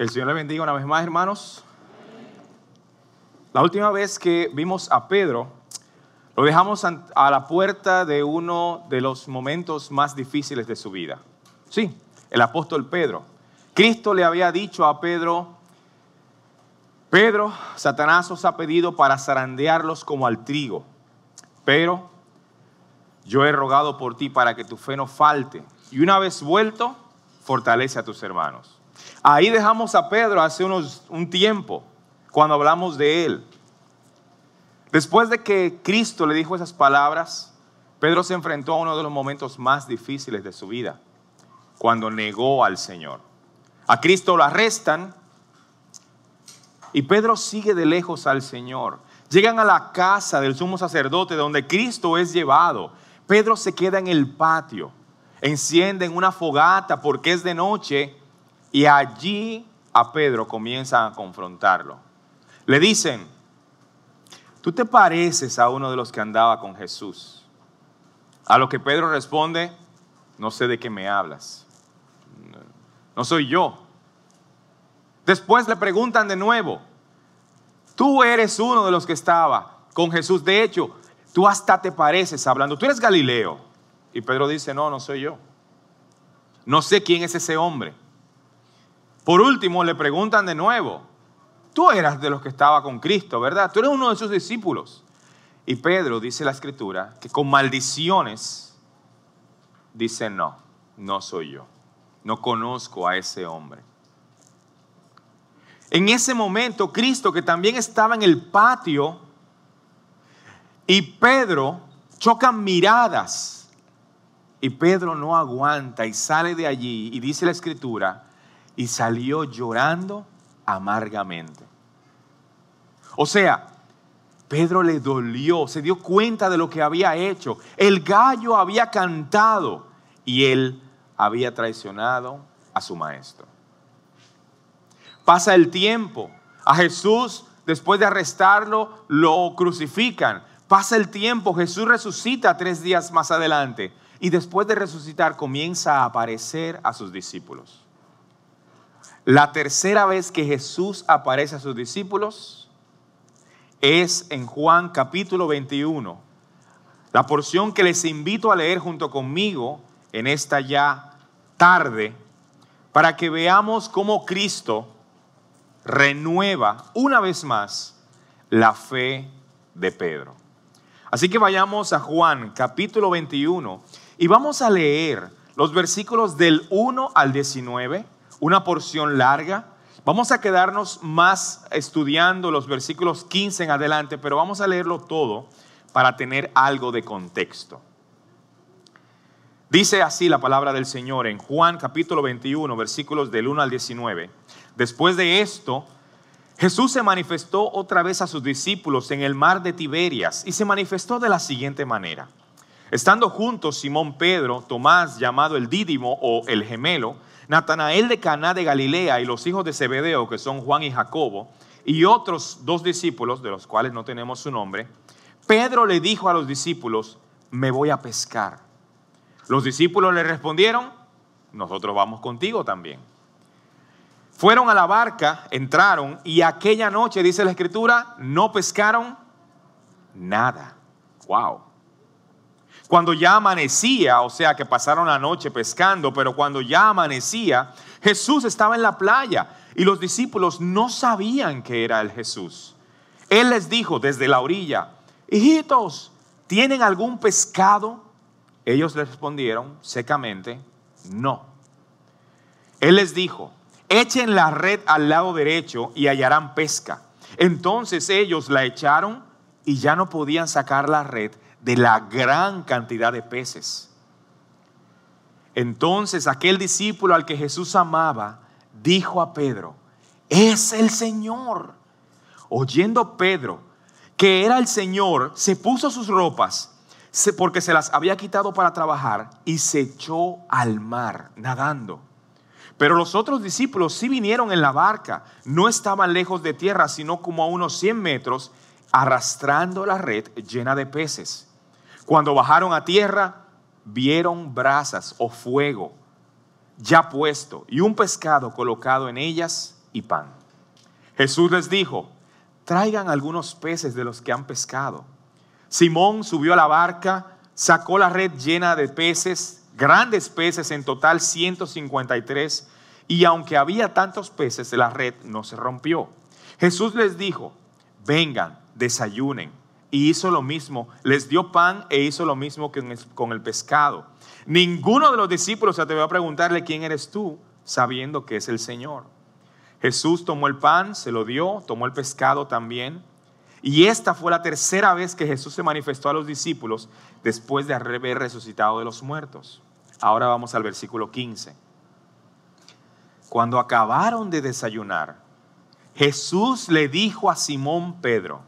El Señor le bendiga una vez más, hermanos. La última vez que vimos a Pedro, lo dejamos a la puerta de uno de los momentos más difíciles de su vida. Sí, el apóstol Pedro. Cristo le había dicho a Pedro, Pedro, Satanás os ha pedido para zarandearlos como al trigo, pero yo he rogado por ti para que tu fe no falte. Y una vez vuelto, fortalece a tus hermanos. Ahí dejamos a Pedro hace unos, un tiempo, cuando hablamos de él. Después de que Cristo le dijo esas palabras, Pedro se enfrentó a uno de los momentos más difíciles de su vida, cuando negó al Señor. A Cristo lo arrestan y Pedro sigue de lejos al Señor. Llegan a la casa del sumo sacerdote donde Cristo es llevado. Pedro se queda en el patio encienden una fogata porque es de noche y allí a Pedro comienzan a confrontarlo. Le dicen, tú te pareces a uno de los que andaba con Jesús. A lo que Pedro responde, no sé de qué me hablas. No soy yo. Después le preguntan de nuevo, tú eres uno de los que estaba con Jesús. De hecho, tú hasta te pareces hablando. Tú eres Galileo. Y Pedro dice, no, no soy yo. No sé quién es ese hombre. Por último, le preguntan de nuevo, tú eras de los que estaba con Cristo, ¿verdad? Tú eres uno de sus discípulos. Y Pedro, dice la escritura, que con maldiciones dice, no, no soy yo. No conozco a ese hombre. En ese momento, Cristo, que también estaba en el patio, y Pedro chocan miradas y Pedro no aguanta y sale de allí y dice la escritura, y salió llorando amargamente. O sea, Pedro le dolió, se dio cuenta de lo que había hecho. El gallo había cantado y él había traicionado a su maestro. Pasa el tiempo. A Jesús, después de arrestarlo, lo crucifican. Pasa el tiempo, Jesús resucita tres días más adelante y después de resucitar comienza a aparecer a sus discípulos. La tercera vez que Jesús aparece a sus discípulos es en Juan capítulo 21. La porción que les invito a leer junto conmigo en esta ya tarde para que veamos cómo Cristo renueva una vez más la fe de Pedro. Así que vayamos a Juan capítulo 21 y vamos a leer los versículos del 1 al 19, una porción larga. Vamos a quedarnos más estudiando los versículos 15 en adelante, pero vamos a leerlo todo para tener algo de contexto. Dice así la palabra del Señor en Juan capítulo 21, versículos del 1 al 19. Después de esto, Jesús se manifestó otra vez a sus discípulos en el mar de Tiberias y se manifestó de la siguiente manera. Estando juntos Simón Pedro, Tomás llamado el Dídimo o el gemelo, Natanael de Caná de Galilea y los hijos de Zebedeo, que son Juan y Jacobo, y otros dos discípulos, de los cuales no tenemos su nombre, Pedro le dijo a los discípulos, me voy a pescar. Los discípulos le respondieron, nosotros vamos contigo también. Fueron a la barca, entraron y aquella noche, dice la escritura, no pescaron nada. Wow. Cuando ya amanecía, o sea que pasaron la noche pescando, pero cuando ya amanecía, Jesús estaba en la playa y los discípulos no sabían que era el Jesús. Él les dijo desde la orilla, hijitos, ¿tienen algún pescado? Ellos le respondieron secamente, no. Él les dijo, echen la red al lado derecho y hallarán pesca. Entonces ellos la echaron y ya no podían sacar la red de la gran cantidad de peces. Entonces aquel discípulo al que Jesús amaba dijo a Pedro, es el Señor. Oyendo Pedro que era el Señor, se puso sus ropas porque se las había quitado para trabajar y se echó al mar nadando. Pero los otros discípulos sí vinieron en la barca, no estaban lejos de tierra, sino como a unos 100 metros, arrastrando la red llena de peces. Cuando bajaron a tierra, vieron brasas o fuego ya puesto y un pescado colocado en ellas, y pan. Jesús les dijo, traigan algunos peces de los que han pescado. Simón subió a la barca, sacó la red llena de peces, grandes peces, en total 153, y aunque había tantos peces, la red no se rompió. Jesús les dijo, vengan, desayunen. Y hizo lo mismo, les dio pan e hizo lo mismo con el pescado. Ninguno de los discípulos se atrevió a preguntarle quién eres tú, sabiendo que es el Señor. Jesús tomó el pan, se lo dio, tomó el pescado también. Y esta fue la tercera vez que Jesús se manifestó a los discípulos después de haber resucitado de los muertos. Ahora vamos al versículo 15. Cuando acabaron de desayunar, Jesús le dijo a Simón Pedro,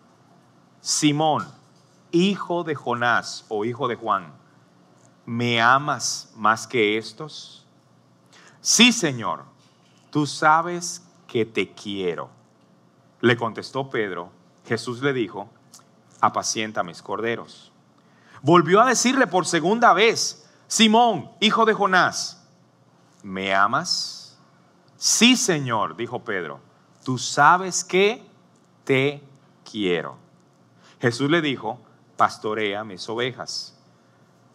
Simón, hijo de Jonás o hijo de Juan, ¿me amas más que estos? Sí, Señor, tú sabes que te quiero. Le contestó Pedro, Jesús le dijo, apacienta mis corderos. Volvió a decirle por segunda vez, Simón, hijo de Jonás, ¿me amas? Sí, Señor, dijo Pedro, tú sabes que te quiero. Jesús le dijo, pastorea mis ovejas.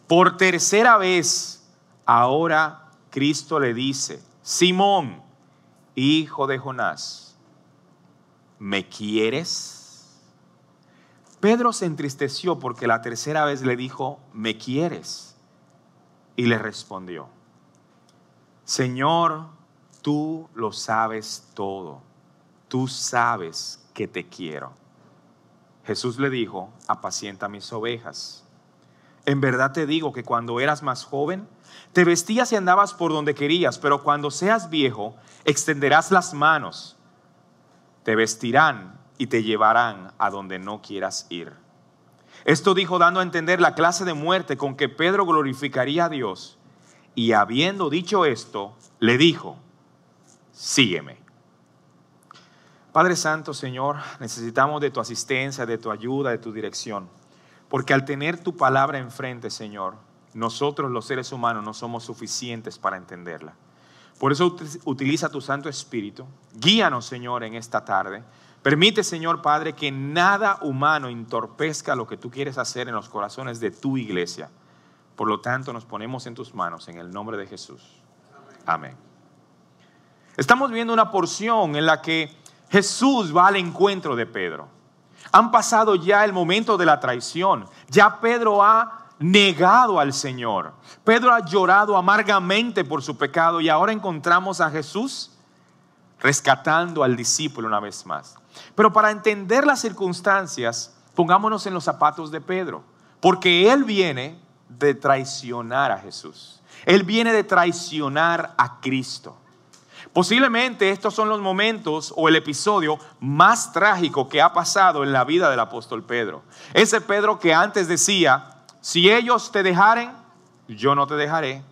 Por tercera vez, ahora Cristo le dice, Simón, hijo de Jonás, ¿me quieres? Pedro se entristeció porque la tercera vez le dijo, ¿me quieres? Y le respondió, Señor, tú lo sabes todo, tú sabes que te quiero. Jesús le dijo, apacienta mis ovejas. En verdad te digo que cuando eras más joven, te vestías y andabas por donde querías, pero cuando seas viejo, extenderás las manos, te vestirán y te llevarán a donde no quieras ir. Esto dijo dando a entender la clase de muerte con que Pedro glorificaría a Dios. Y habiendo dicho esto, le dijo, sígueme. Padre Santo, Señor, necesitamos de tu asistencia, de tu ayuda, de tu dirección. Porque al tener tu palabra enfrente, Señor, nosotros los seres humanos no somos suficientes para entenderla. Por eso utiliza tu Santo Espíritu. Guíanos, Señor, en esta tarde. Permite, Señor Padre, que nada humano entorpezca lo que tú quieres hacer en los corazones de tu iglesia. Por lo tanto, nos ponemos en tus manos en el nombre de Jesús. Amén. Estamos viendo una porción en la que Jesús va al encuentro de Pedro. Han pasado ya el momento de la traición. Ya Pedro ha negado al Señor. Pedro ha llorado amargamente por su pecado y ahora encontramos a Jesús rescatando al discípulo una vez más. Pero para entender las circunstancias, pongámonos en los zapatos de Pedro, porque él viene de traicionar a Jesús. Él viene de traicionar a Cristo. Posiblemente estos son los momentos o el episodio más trágico que ha pasado en la vida del apóstol Pedro. Ese Pedro que antes decía, si ellos te dejaren, yo no te dejaré.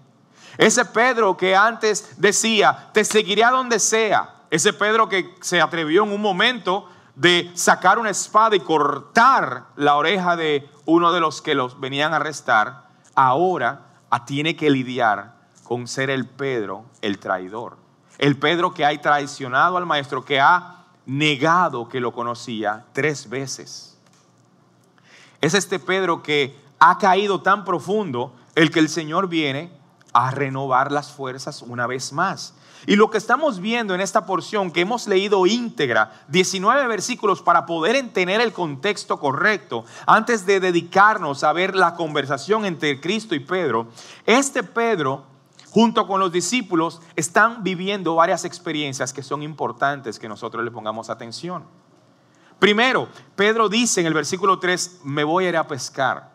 Ese Pedro que antes decía, te seguiré a donde sea. Ese Pedro que se atrevió en un momento de sacar una espada y cortar la oreja de uno de los que los venían a arrestar, ahora tiene que lidiar con ser el Pedro, el traidor. El Pedro que ha traicionado al maestro, que ha negado que lo conocía tres veces. Es este Pedro que ha caído tan profundo el que el Señor viene a renovar las fuerzas una vez más. Y lo que estamos viendo en esta porción que hemos leído íntegra, 19 versículos para poder entender el contexto correcto, antes de dedicarnos a ver la conversación entre Cristo y Pedro, este Pedro junto con los discípulos, están viviendo varias experiencias que son importantes que nosotros le pongamos atención. Primero, Pedro dice en el versículo 3, me voy a ir a pescar.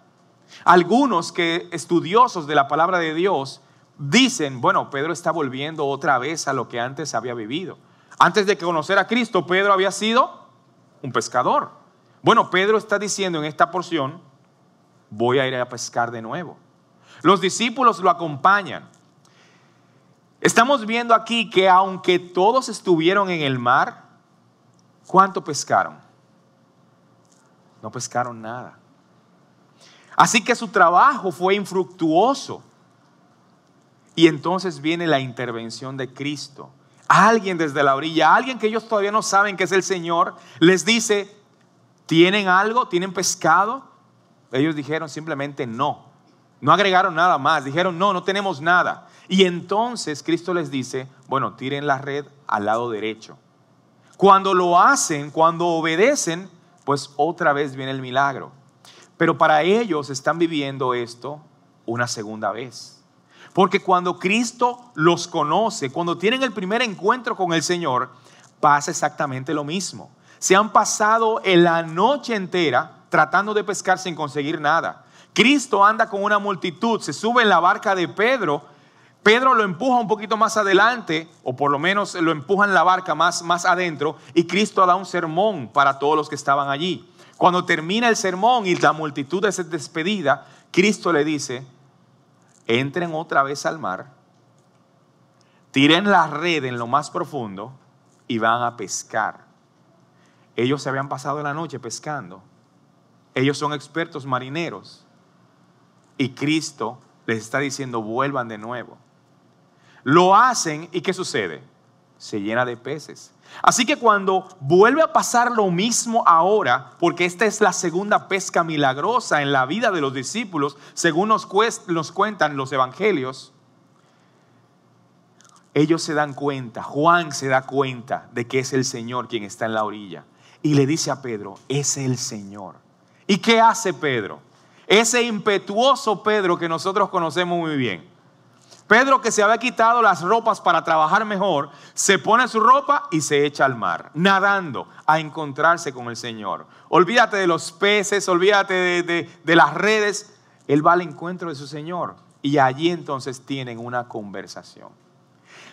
Algunos que estudiosos de la palabra de Dios dicen, bueno, Pedro está volviendo otra vez a lo que antes había vivido. Antes de conocer a Cristo, Pedro había sido un pescador. Bueno, Pedro está diciendo en esta porción, voy a ir a pescar de nuevo. Los discípulos lo acompañan. Estamos viendo aquí que aunque todos estuvieron en el mar, ¿cuánto pescaron? No pescaron nada. Así que su trabajo fue infructuoso. Y entonces viene la intervención de Cristo alguien desde la orilla, alguien que ellos todavía no saben que es el Señor, les dice, ¿tienen algo? ¿Tienen pescado? Ellos dijeron simplemente no. No agregaron nada más. Dijeron, no, no tenemos nada. Y entonces Cristo les dice, bueno, tiren la red al lado derecho. Cuando lo hacen, cuando obedecen, pues otra vez viene el milagro. Pero para ellos están viviendo esto una segunda vez. Porque cuando Cristo los conoce, cuando tienen el primer encuentro con el Señor, pasa exactamente lo mismo. Se han pasado la noche entera tratando de pescar sin conseguir nada. Cristo anda con una multitud, se sube en la barca de Pedro, Pedro lo empuja un poquito más adelante, o por lo menos lo empuja en la barca más, más adentro, y Cristo da un sermón para todos los que estaban allí. Cuando termina el sermón y la multitud es despedida, Cristo le dice, entren otra vez al mar, tiren la red en lo más profundo y van a pescar. Ellos se habían pasado la noche pescando. Ellos son expertos marineros. Y Cristo les está diciendo, vuelvan de nuevo. Lo hacen y ¿qué sucede? Se llena de peces. Así que cuando vuelve a pasar lo mismo ahora, porque esta es la segunda pesca milagrosa en la vida de los discípulos, según nos, cuentan los evangelios, ellos se dan cuenta, Juan se da cuenta de que es el Señor quien está en la orilla. Y le dice a Pedro, es el Señor. ¿Y qué hace Pedro? Ese impetuoso Pedro que nosotros conocemos muy bien. Pedro que se había quitado las ropas para trabajar mejor, se pone su ropa y se echa al mar, nadando a encontrarse con el Señor. Olvídate de los peces, olvídate de, de las redes. Él va al encuentro de su Señor y allí entonces tienen una conversación.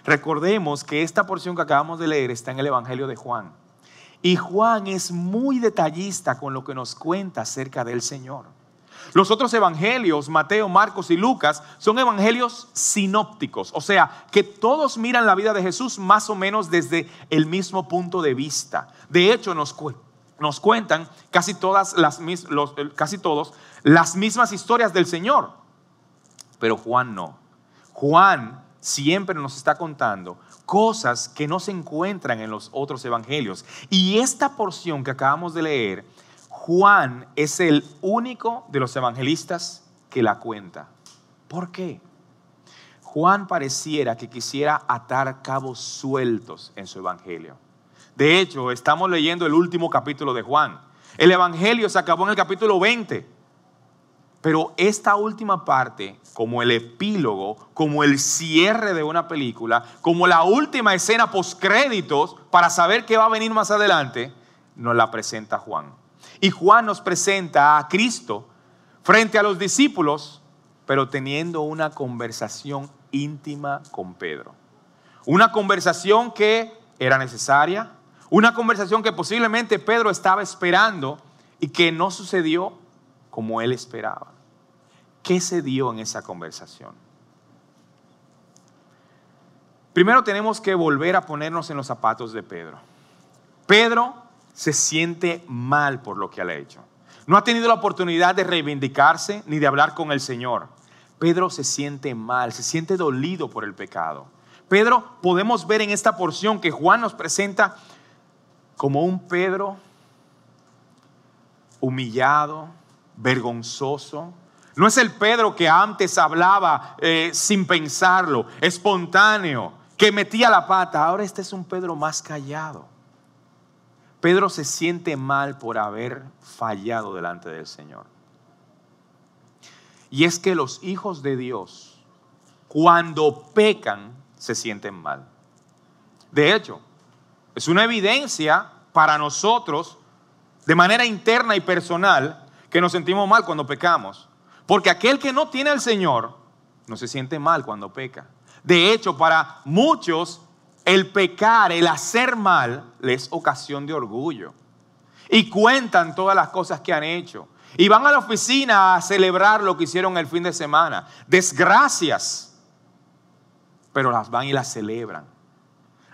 Recordemos que esta porción que acabamos de leer está en el Evangelio de Juan. Y Juan es muy detallista con lo que nos cuenta acerca del Señor. Los otros evangelios, Mateo, Marcos y Lucas, son evangelios sinópticos, o sea, que todos miran la vida de Jesús más o menos desde el mismo punto de vista. De hecho, nos, cuentan casi, todas las, casi todos las mismas historias del Señor, pero Juan no. Juan siempre nos está contando cosas que no se encuentran en los otros evangelios. Y esta porción que acabamos de leer Juan es el único de los evangelistas que la cuenta. ¿Por qué? Juan pareciera que quisiera atar cabos sueltos en su evangelio. De hecho, estamos leyendo el último capítulo de Juan. El evangelio se acabó en el capítulo 20. Pero esta última parte, como el epílogo, como el cierre de una película, como la última escena post créditos para saber qué va a venir más adelante, nos la presenta Juan. Y Juan nos presenta a Cristo frente a los discípulos, pero teniendo una conversación íntima con Pedro. Una conversación que era necesaria, una conversación que posiblemente Pedro estaba esperando y que no sucedió como él esperaba. ¿Qué se dio en esa conversación? Primero tenemos que volver a ponernos en los zapatos de Pedro. Pedro se siente mal por lo que ha hecho. No ha tenido la oportunidad de reivindicarse ni de hablar con el Señor. Pedro se siente mal, se siente dolido por el pecado. Pedro podemos ver en esta porción que Juan nos presenta como un Pedro humillado, vergonzoso. No es el Pedro que antes hablaba eh, sin pensarlo, espontáneo, que metía la pata. Ahora este es un Pedro más callado. Pedro se siente mal por haber fallado delante del Señor. Y es que los hijos de Dios, cuando pecan, se sienten mal. De hecho, es una evidencia para nosotros, de manera interna y personal, que nos sentimos mal cuando pecamos. Porque aquel que no tiene al Señor, no se siente mal cuando peca. De hecho, para muchos el pecar, el hacer mal, les ocasión de orgullo. Y cuentan todas las cosas que han hecho. Y van a la oficina a celebrar lo que hicieron el fin de semana. Desgracias. Pero las van y las celebran.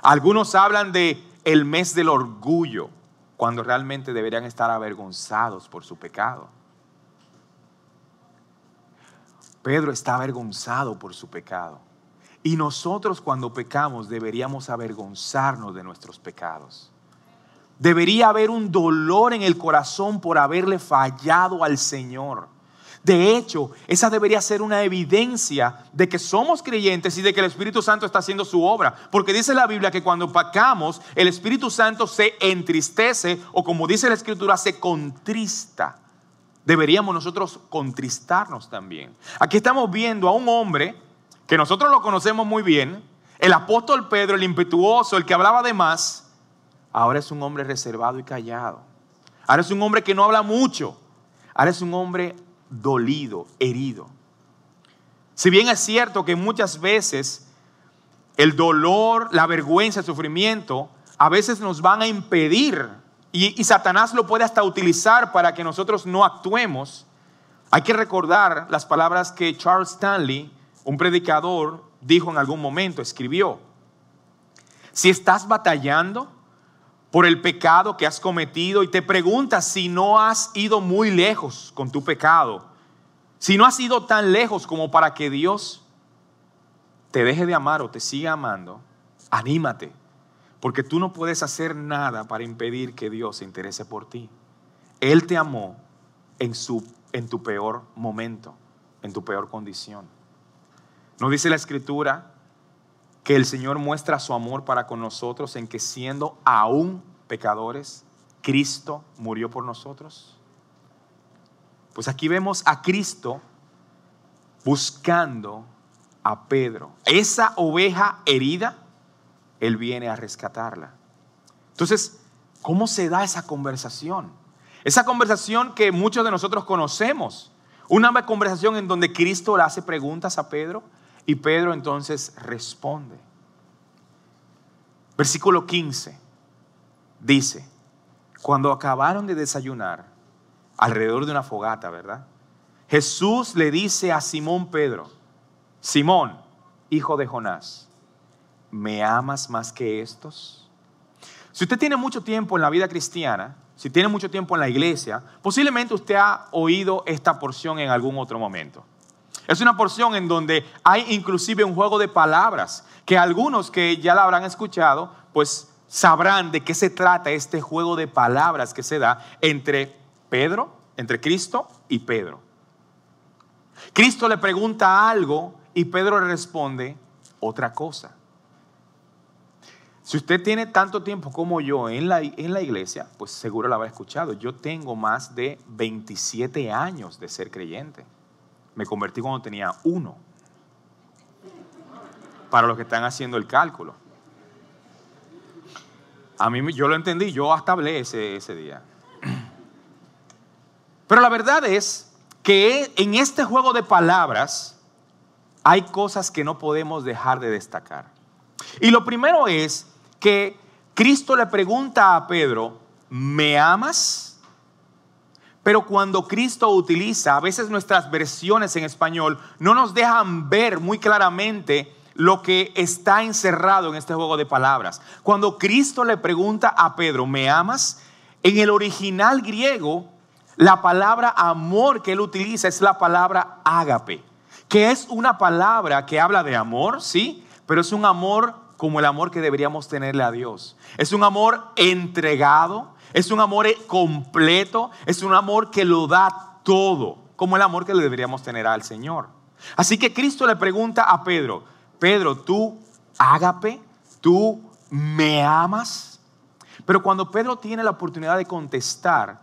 Algunos hablan de el mes del orgullo, cuando realmente deberían estar avergonzados por su pecado. Pedro está avergonzado por su pecado. Y nosotros cuando pecamos deberíamos avergonzarnos de nuestros pecados. Debería haber un dolor en el corazón por haberle fallado al Señor. De hecho, esa debería ser una evidencia de que somos creyentes y de que el Espíritu Santo está haciendo su obra. Porque dice la Biblia que cuando pecamos, el Espíritu Santo se entristece o como dice la Escritura, se contrista. Deberíamos nosotros contristarnos también. Aquí estamos viendo a un hombre que nosotros lo conocemos muy bien, el apóstol Pedro, el impetuoso, el que hablaba de más, ahora es un hombre reservado y callado. Ahora es un hombre que no habla mucho. Ahora es un hombre dolido, herido. Si bien es cierto que muchas veces el dolor, la vergüenza, el sufrimiento, a veces nos van a impedir, y, Satanás lo puede hasta utilizar para que nosotros no actuemos, hay que recordar las palabras que Charles Stanley un predicador dijo en algún momento, escribió, si estás batallando por el pecado que has cometido y te preguntas si no has ido muy lejos con tu pecado, si no has ido tan lejos como para que Dios te deje de amar o te siga amando, anímate, porque tú no puedes hacer nada para impedir que Dios se interese por ti. Él te amó en, su, en tu peor momento, en tu peor condición. ¿No dice la escritura que el Señor muestra su amor para con nosotros en que siendo aún pecadores, Cristo murió por nosotros? Pues aquí vemos a Cristo buscando a Pedro. Esa oveja herida, Él viene a rescatarla. Entonces, ¿cómo se da esa conversación? Esa conversación que muchos de nosotros conocemos. Una conversación en donde Cristo le hace preguntas a Pedro y Pedro entonces responde. Versículo 15 dice, cuando acabaron de desayunar, alrededor de una fogata, ¿verdad? Jesús le dice a Simón Pedro, Simón, hijo de Jonás, ¿me amas más que estos? Si usted tiene mucho tiempo en la vida cristiana, si tiene mucho tiempo en la iglesia, posiblemente usted ha oído esta porción en algún otro momento. Es una porción en donde hay inclusive un juego de palabras que algunos que ya la habrán escuchado, pues sabrán de qué se trata este juego de palabras que se da entre Pedro, entre Cristo y Pedro. Cristo le pregunta algo y Pedro le responde otra cosa. Si usted tiene tanto tiempo como yo en la, en la iglesia, pues seguro la habrá escuchado. Yo tengo más de 27 años de ser creyente. Me convertí cuando tenía uno. Para los que están haciendo el cálculo. A mí yo lo entendí, yo hasta hablé ese, ese día. Pero la verdad es que en este juego de palabras hay cosas que no podemos dejar de destacar. Y lo primero es que Cristo le pregunta a Pedro, ¿me amas? Pero cuando Cristo utiliza, a veces nuestras versiones en español no nos dejan ver muy claramente lo que está encerrado en este juego de palabras. Cuando Cristo le pregunta a Pedro, ¿me amas? En el original griego, la palabra amor que él utiliza es la palabra ágape, que es una palabra que habla de amor, sí, pero es un amor como el amor que deberíamos tenerle a Dios. Es un amor entregado, es un amor completo, es un amor que lo da todo, como el amor que le deberíamos tener al Señor. Así que Cristo le pregunta a Pedro, Pedro, tú ágape, tú me amas. Pero cuando Pedro tiene la oportunidad de contestar,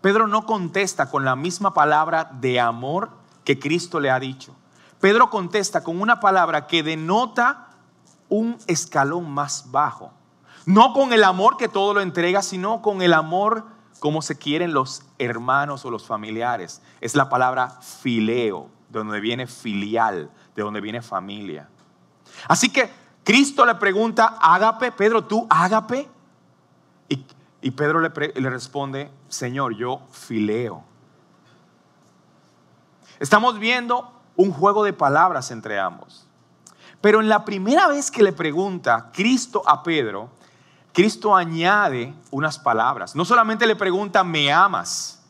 Pedro no contesta con la misma palabra de amor que Cristo le ha dicho. Pedro contesta con una palabra que denota un escalón más bajo. No con el amor que todo lo entrega, sino con el amor como se quieren los hermanos o los familiares. Es la palabra fileo, de donde viene filial, de donde viene familia. Así que Cristo le pregunta, ágape, Pedro, ¿tú ágape? Y, y Pedro le, le responde, Señor, yo fileo. Estamos viendo un juego de palabras entre ambos. Pero en la primera vez que le pregunta Cristo a Pedro, Cristo añade unas palabras. No solamente le pregunta, ¿me amas?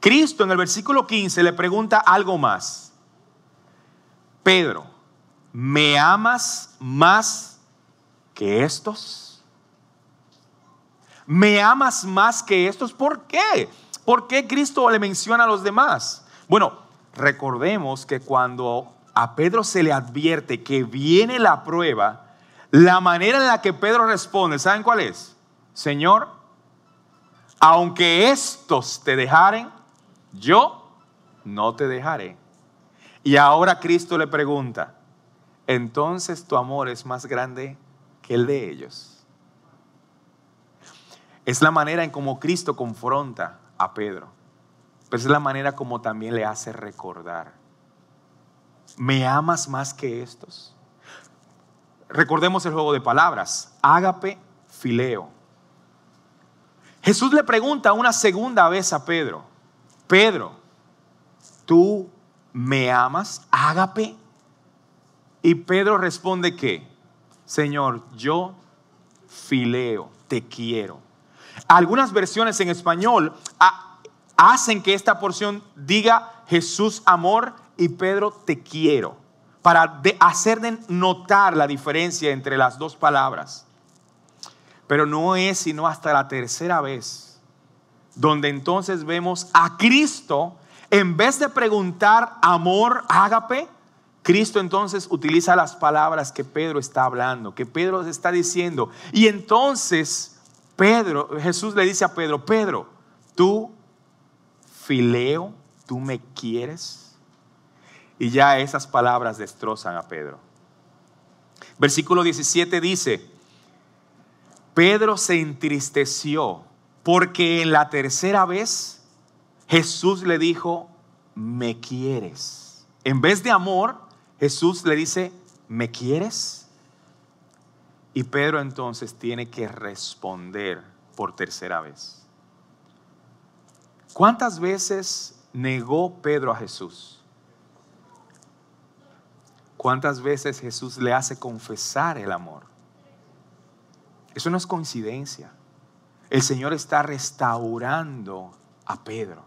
Cristo en el versículo 15 le pregunta algo más. Pedro, ¿me amas más que estos? ¿Me amas más que estos? ¿Por qué? ¿Por qué Cristo le menciona a los demás? Bueno, recordemos que cuando a Pedro se le advierte que viene la prueba, la manera en la que Pedro responde, ¿saben cuál es? Señor, aunque estos te dejaren, yo no te dejaré. Y ahora Cristo le pregunta, entonces tu amor es más grande que el de ellos. Es la manera en cómo Cristo confronta a Pedro, pero es la manera como también le hace recordar. ¿Me amas más que estos? Recordemos el juego de palabras, ágape, fileo. Jesús le pregunta una segunda vez a Pedro, Pedro, ¿tú me amas? Ágape. Y Pedro responde que, Señor, yo fileo, te quiero. Algunas versiones en español hacen que esta porción diga Jesús amor y Pedro te quiero, para hacer notar la diferencia entre las dos palabras. Pero no es sino hasta la tercera vez, donde entonces vemos a Cristo, en vez de preguntar amor, ágape, Cristo entonces utiliza las palabras que Pedro está hablando, que Pedro está diciendo. Y entonces Pedro, Jesús le dice a Pedro, Pedro, tú, fileo, tú me quieres. Y ya esas palabras destrozan a Pedro. Versículo 17 dice, Pedro se entristeció porque en la tercera vez Jesús le dijo, me quieres. En vez de amor, Jesús le dice, ¿me quieres? Y Pedro entonces tiene que responder por tercera vez. ¿Cuántas veces negó Pedro a Jesús? ¿Cuántas veces Jesús le hace confesar el amor? Eso no es coincidencia. El Señor está restaurando a Pedro.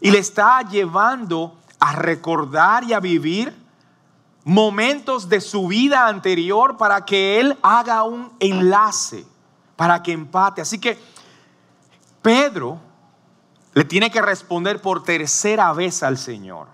Y le está llevando a recordar y a vivir momentos de su vida anterior para que Él haga un enlace, para que empate. Así que Pedro le tiene que responder por tercera vez al Señor.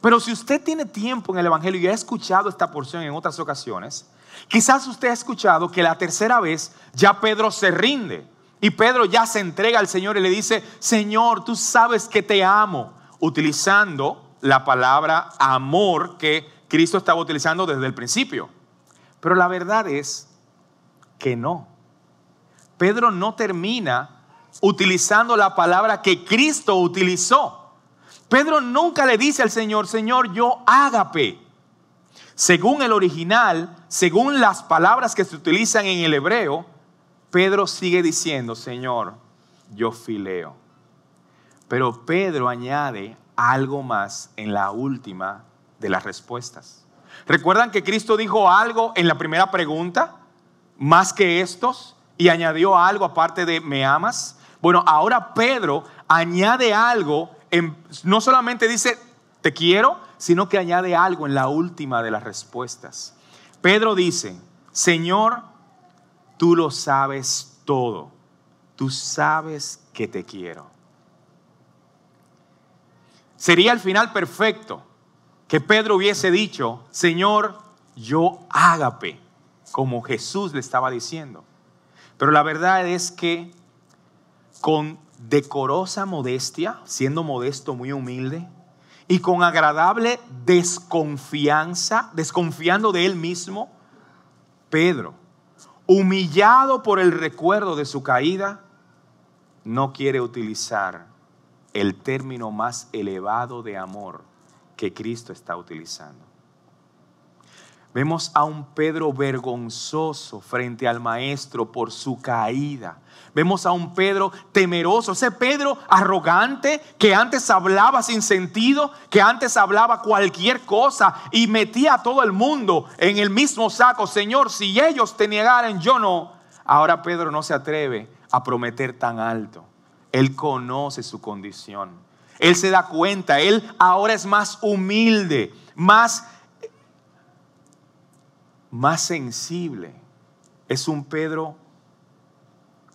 Pero si usted tiene tiempo en el Evangelio y ha escuchado esta porción en otras ocasiones, Quizás usted ha escuchado que la tercera vez ya Pedro se rinde y Pedro ya se entrega al Señor y le dice, Señor, tú sabes que te amo, utilizando la palabra amor que Cristo estaba utilizando desde el principio. Pero la verdad es que no. Pedro no termina utilizando la palabra que Cristo utilizó. Pedro nunca le dice al Señor, Señor, yo ágape. Según el original, según las palabras que se utilizan en el hebreo, Pedro sigue diciendo, Señor, yo fileo. Pero Pedro añade algo más en la última de las respuestas. ¿Recuerdan que Cristo dijo algo en la primera pregunta? Más que estos. Y añadió algo aparte de me amas. Bueno, ahora Pedro añade algo. No solamente dice te quiero, sino que añade algo en la última de las respuestas. Pedro dice, Señor, tú lo sabes todo, tú sabes que te quiero. Sería el final perfecto que Pedro hubiese dicho, Señor, yo ágape, como Jesús le estaba diciendo. Pero la verdad es que con decorosa modestia, siendo modesto muy humilde, y con agradable desconfianza, desconfiando de él mismo, Pedro, humillado por el recuerdo de su caída, no quiere utilizar el término más elevado de amor que Cristo está utilizando. Vemos a un Pedro vergonzoso frente al Maestro por su caída. Vemos a un Pedro temeroso, ese Pedro arrogante que antes hablaba sin sentido, que antes hablaba cualquier cosa y metía a todo el mundo en el mismo saco. Señor, si ellos te negaran, yo no. Ahora Pedro no se atreve a prometer tan alto. Él conoce su condición. Él se da cuenta, él ahora es más humilde, más más sensible. Es un Pedro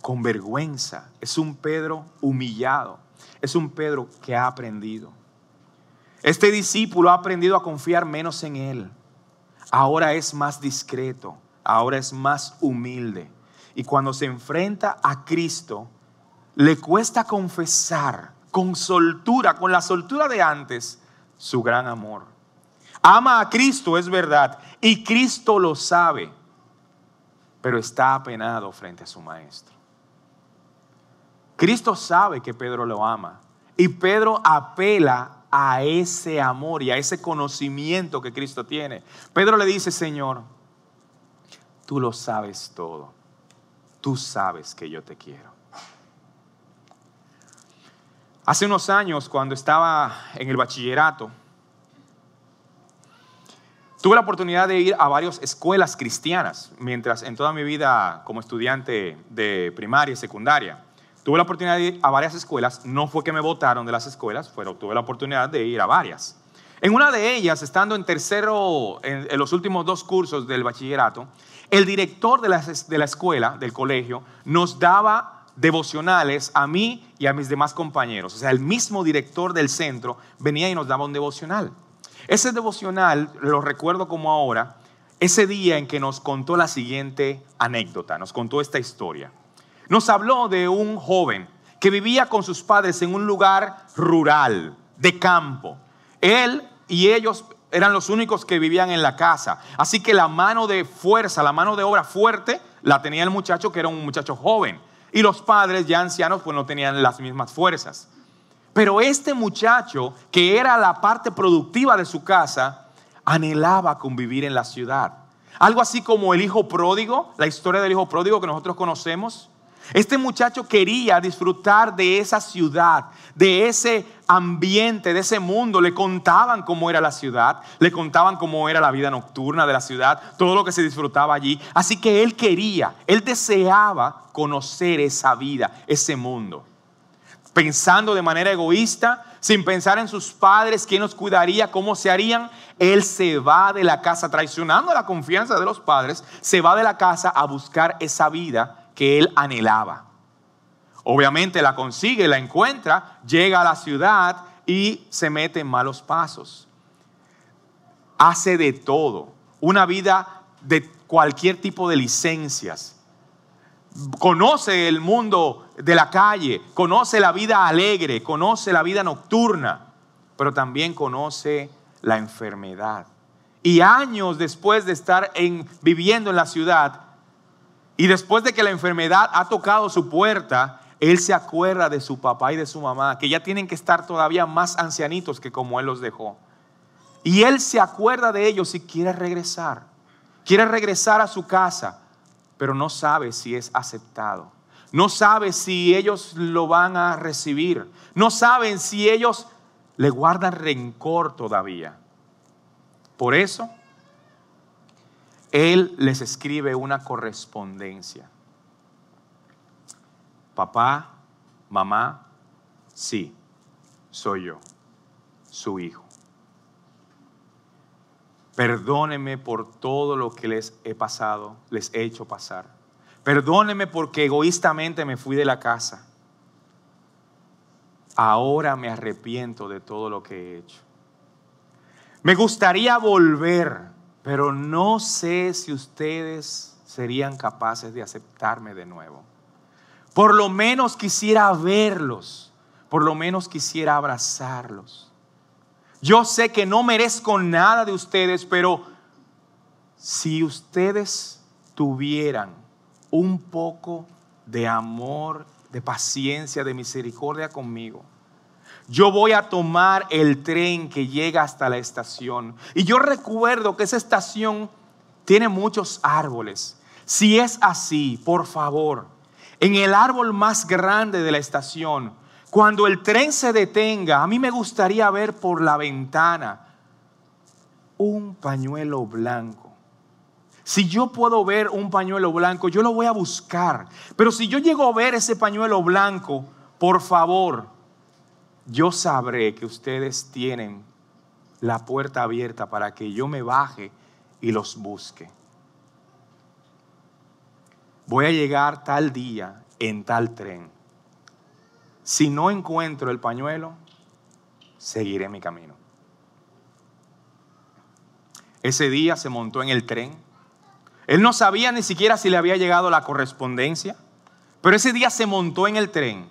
con vergüenza. Es un Pedro humillado. Es un Pedro que ha aprendido. Este discípulo ha aprendido a confiar menos en él. Ahora es más discreto. Ahora es más humilde. Y cuando se enfrenta a Cristo, le cuesta confesar con soltura, con la soltura de antes, su gran amor. Ama a Cristo, es verdad, y Cristo lo sabe, pero está apenado frente a su maestro. Cristo sabe que Pedro lo ama y Pedro apela a ese amor y a ese conocimiento que Cristo tiene. Pedro le dice, Señor, tú lo sabes todo, tú sabes que yo te quiero. Hace unos años, cuando estaba en el bachillerato, tuve la oportunidad de ir a varias escuelas cristianas, mientras en toda mi vida como estudiante de primaria y secundaria. Tuve la oportunidad de ir a varias escuelas, no fue que me votaron de las escuelas, pero tuve la oportunidad de ir a varias. En una de ellas, estando en tercero, en, los últimos dos cursos del bachillerato, el director de la, de la escuela, del colegio, nos daba devocionales a mí y a mis demás compañeros. O sea, el mismo director del centro venía y nos daba un devocional. Ese devocional, lo recuerdo como ahora, ese día en que nos contó la siguiente anécdota, nos contó esta historia. Nos habló de un joven que vivía con sus padres en un lugar rural, de campo. Él y ellos eran los únicos que vivían en la casa. Así que la mano de fuerza, la mano de obra fuerte, la tenía el muchacho que era un muchacho joven. Y los padres ya ancianos pues no tenían las mismas fuerzas. Pero este muchacho, que era la parte productiva de su casa, anhelaba convivir en la ciudad. Algo así como el hijo pródigo, la historia del hijo pródigo que nosotros conocemos. Este muchacho quería disfrutar de esa ciudad, de ese ambiente, de ese mundo. Le contaban cómo era la ciudad, le contaban cómo era la vida nocturna de la ciudad, todo lo que se disfrutaba allí. Así que él quería, él deseaba conocer esa vida, ese mundo. Pensando de manera egoísta, sin pensar en sus padres, quién los cuidaría, cómo se harían, él se va de la casa, traicionando la confianza de los padres, se va de la casa a buscar esa vida que él anhelaba. Obviamente la consigue, la encuentra, llega a la ciudad y se mete en malos pasos. Hace de todo, una vida de cualquier tipo de licencias. Conoce el mundo de la calle, conoce la vida alegre, conoce la vida nocturna, pero también conoce la enfermedad. Y años después de estar en, viviendo en la ciudad, y después de que la enfermedad ha tocado su puerta, él se acuerda de su papá y de su mamá, que ya tienen que estar todavía más ancianitos que como él los dejó. Y él se acuerda de ellos y quiere regresar. Quiere regresar a su casa, pero no sabe si es aceptado. No sabe si ellos lo van a recibir. No saben si ellos le guardan rencor todavía. Por eso él les escribe una correspondencia. Papá, mamá, sí, soy yo, su hijo. Perdóneme por todo lo que les he pasado, les he hecho pasar. Perdóneme porque egoístamente me fui de la casa. Ahora me arrepiento de todo lo que he hecho. Me gustaría volver pero no sé si ustedes serían capaces de aceptarme de nuevo. Por lo menos quisiera verlos, por lo menos quisiera abrazarlos. Yo sé que no merezco nada de ustedes, pero si ustedes tuvieran un poco de amor, de paciencia, de misericordia conmigo, yo voy a tomar el tren que llega hasta la estación. Y yo recuerdo que esa estación tiene muchos árboles. Si es así, por favor, en el árbol más grande de la estación, cuando el tren se detenga, a mí me gustaría ver por la ventana un pañuelo blanco. Si yo puedo ver un pañuelo blanco, yo lo voy a buscar. Pero si yo llego a ver ese pañuelo blanco, por favor, yo sabré que ustedes tienen la puerta abierta para que yo me baje y los busque. voy a llegar tal día en tal tren. Si no encuentro el pañuelo, seguiré mi camino. Ese día se montó en el tren. Él no sabía ni siquiera si le había llegado la correspondencia, pero ese día se montó en el tren.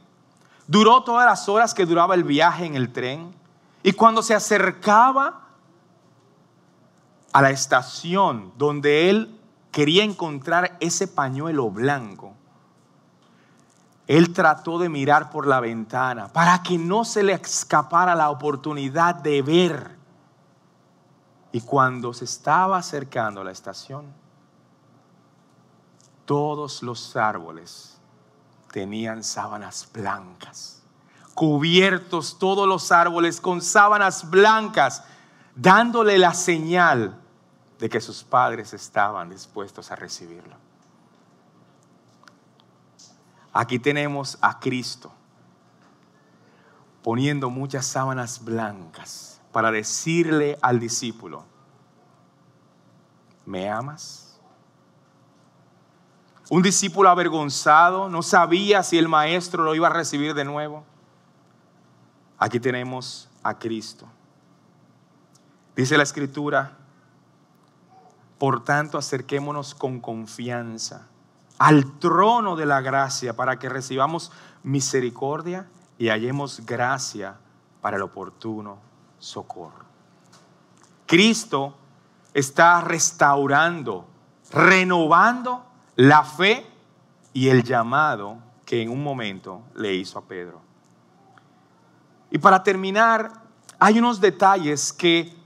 Duró todas las horas que duraba el viaje en el tren. Y cuando se acercaba a la estación donde él quería encontrar ese pañuelo blanco, él trató de mirar por la ventana para que no se le escapara la oportunidad de ver. Y cuando se estaba acercando a la estación, todos los árboles tenían sábanas blancas, cubiertos todos los árboles con sábanas blancas, dándole la señal de que sus padres estaban dispuestos a recibirlo. Aquí tenemos a Cristo poniendo muchas sábanas blancas para decirle al discípulo, ¿me amas? Un discípulo avergonzado no sabía si el maestro lo iba a recibir de nuevo. Aquí tenemos a Cristo. Dice la escritura, por tanto, acerquémonos con confianza al trono de la gracia para que recibamos misericordia y hallemos gracia para el oportuno socorro. Cristo está restaurando, renovando la fe y el llamado que en un momento le hizo a Pedro. Y para terminar, hay unos detalles que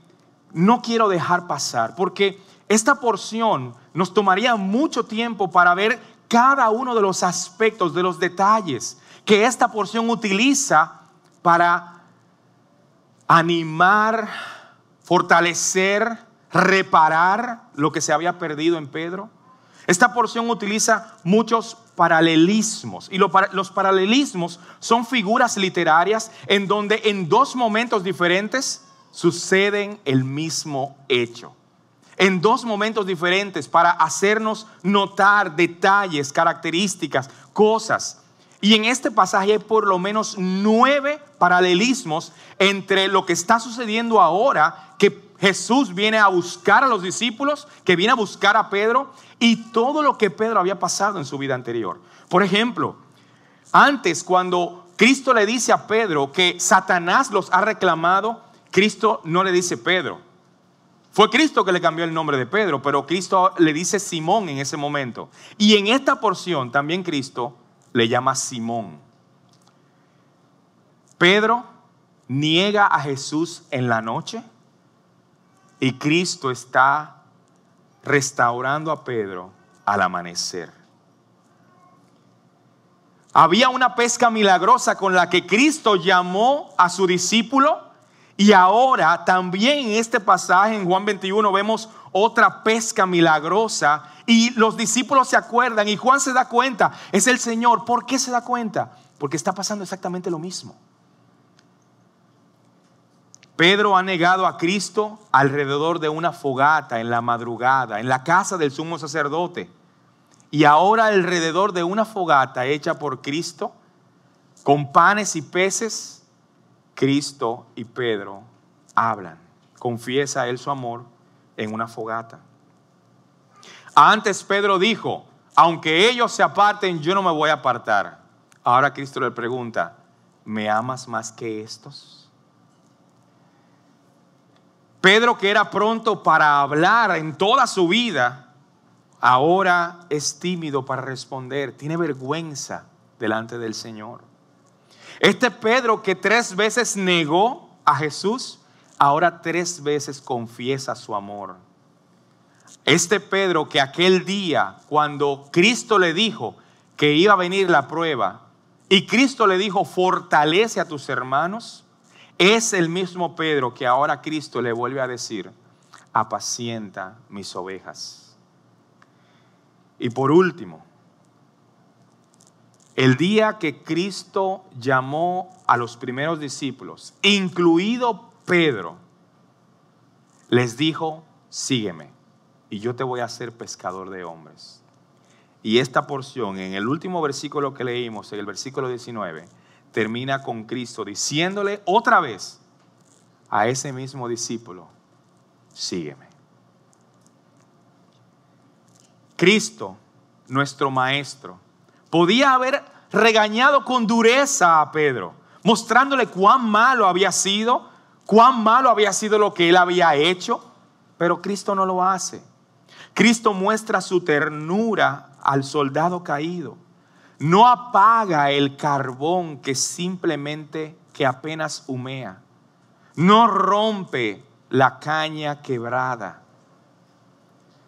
no quiero dejar pasar, porque esta porción nos tomaría mucho tiempo para ver cada uno de los aspectos, de los detalles que esta porción utiliza para animar, fortalecer, reparar lo que se había perdido en Pedro. Esta porción utiliza muchos paralelismos y los paralelismos son figuras literarias en donde en dos momentos diferentes suceden el mismo hecho en dos momentos diferentes para hacernos notar detalles, características, cosas. Y en este pasaje hay por lo menos nueve paralelismos entre lo que está sucediendo ahora, que Jesús viene a buscar a los discípulos, que viene a buscar a Pedro, y todo lo que Pedro había pasado en su vida anterior. Por ejemplo, antes cuando Cristo le dice a Pedro que Satanás los ha reclamado, Cristo no le dice Pedro, fue Cristo que le cambió el nombre de Pedro, pero Cristo le dice Simón en ese momento. Y en esta porción también Cristo le llama Simón. Pedro niega a Jesús en la noche y Cristo está restaurando a Pedro al amanecer. Había una pesca milagrosa con la que Cristo llamó a su discípulo y ahora también en este pasaje, en Juan 21, vemos otra pesca milagrosa y los discípulos se acuerdan y Juan se da cuenta, es el Señor. ¿Por qué se da cuenta? Porque está pasando exactamente lo mismo. Pedro ha negado a Cristo alrededor de una fogata en la madrugada, en la casa del sumo sacerdote. Y ahora alrededor de una fogata hecha por Cristo, con panes y peces, Cristo y Pedro hablan. Confiesa él su amor en una fogata. Antes Pedro dijo, aunque ellos se aparten, yo no me voy a apartar. Ahora Cristo le pregunta, ¿me amas más que estos? Pedro, que era pronto para hablar en toda su vida, ahora es tímido para responder, tiene vergüenza delante del Señor. Este Pedro que tres veces negó a Jesús, ahora tres veces confiesa su amor. Este Pedro que aquel día, cuando Cristo le dijo que iba a venir la prueba, y Cristo le dijo, fortalece a tus hermanos, es el mismo Pedro que ahora Cristo le vuelve a decir, apacienta mis ovejas. Y por último, el día que Cristo llamó a los primeros discípulos, incluido Pedro, les dijo, sígueme y yo te voy a hacer pescador de hombres. Y esta porción, en el último versículo que leímos, en el versículo 19, termina con Cristo diciéndole otra vez a ese mismo discípulo, sígueme. Cristo, nuestro Maestro, podía haber regañado con dureza a Pedro, mostrándole cuán malo había sido, cuán malo había sido lo que él había hecho, pero Cristo no lo hace. Cristo muestra su ternura al soldado caído. No apaga el carbón que simplemente, que apenas humea. No rompe la caña quebrada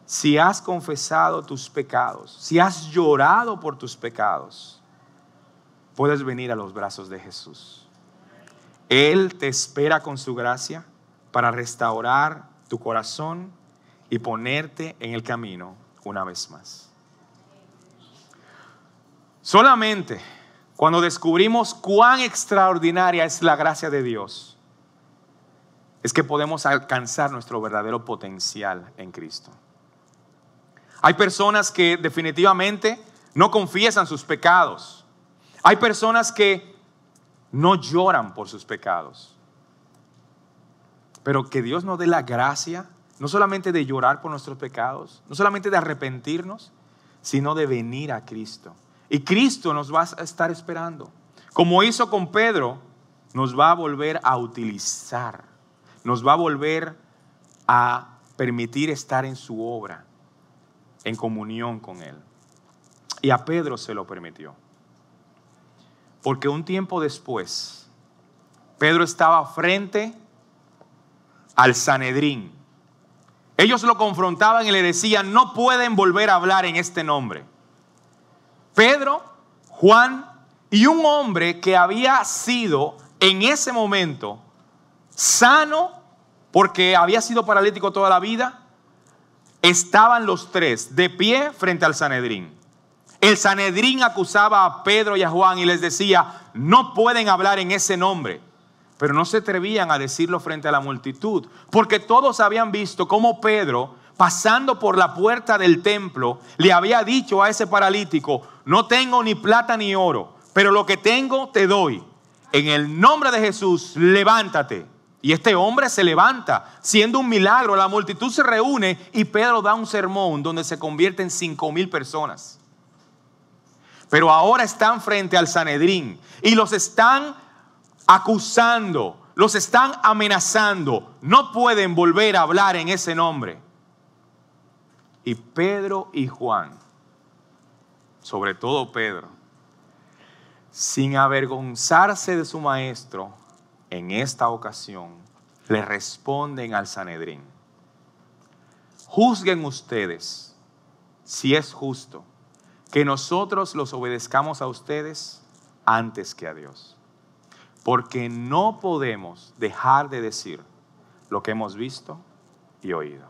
si has confesado tus pecados, si has llorado por tus pecados, puedes venir a los brazos de Jesús. Él te espera con su gracia para restaurar tu corazón y ponerte en el camino una vez más. Solamente cuando descubrimos cuán extraordinaria es la gracia de Dios, es que podemos alcanzar nuestro verdadero potencial en Cristo. Hay personas que definitivamente no confiesan sus pecados. Hay personas que no lloran por sus pecados. Pero que Dios nos dé la gracia, no solamente de llorar por nuestros pecados, no solamente de arrepentirnos, sino de venir a Cristo. Y Cristo nos va a estar esperando. Como hizo con Pedro, nos va a volver a utilizar, nos va a volver a permitir estar en su obra en comunión con Él. Y a Pedro se lo permitió. Porque un tiempo después, Pedro estaba frente al Sanedrín. Ellos lo confrontaban y le decían, no pueden volver a hablar en este nombre. Pedro, Juan y un hombre que había sido en ese momento sano porque había sido paralítico toda la vida, estaban los tres de pie frente al Sanedrín. El Sanedrín acusaba a Pedro y a Juan y les decía, no pueden hablar en ese nombre. Pero no se atrevían a decirlo frente a la multitud, porque todos habían visto cómo Pedro, pasando por la puerta del templo, le había dicho a ese paralítico, no tengo ni plata ni oro, pero lo que tengo te doy. En el nombre de Jesús, levántate y este hombre se levanta, siendo un milagro. La multitud se reúne y Pedro da un sermón donde se convierte en cinco mil personas. Pero ahora están frente al Sanedrín y los están acusando, los están amenazando. No pueden volver a hablar en ese nombre. Y Pedro y Juan, sobre todo Pedro, sin avergonzarse de su maestro, en esta ocasión le responden al Sanedrín. Juzguen ustedes si es justo que nosotros los obedezcamos a ustedes antes que a Dios. Porque no podemos dejar de decir lo que hemos visto y oído.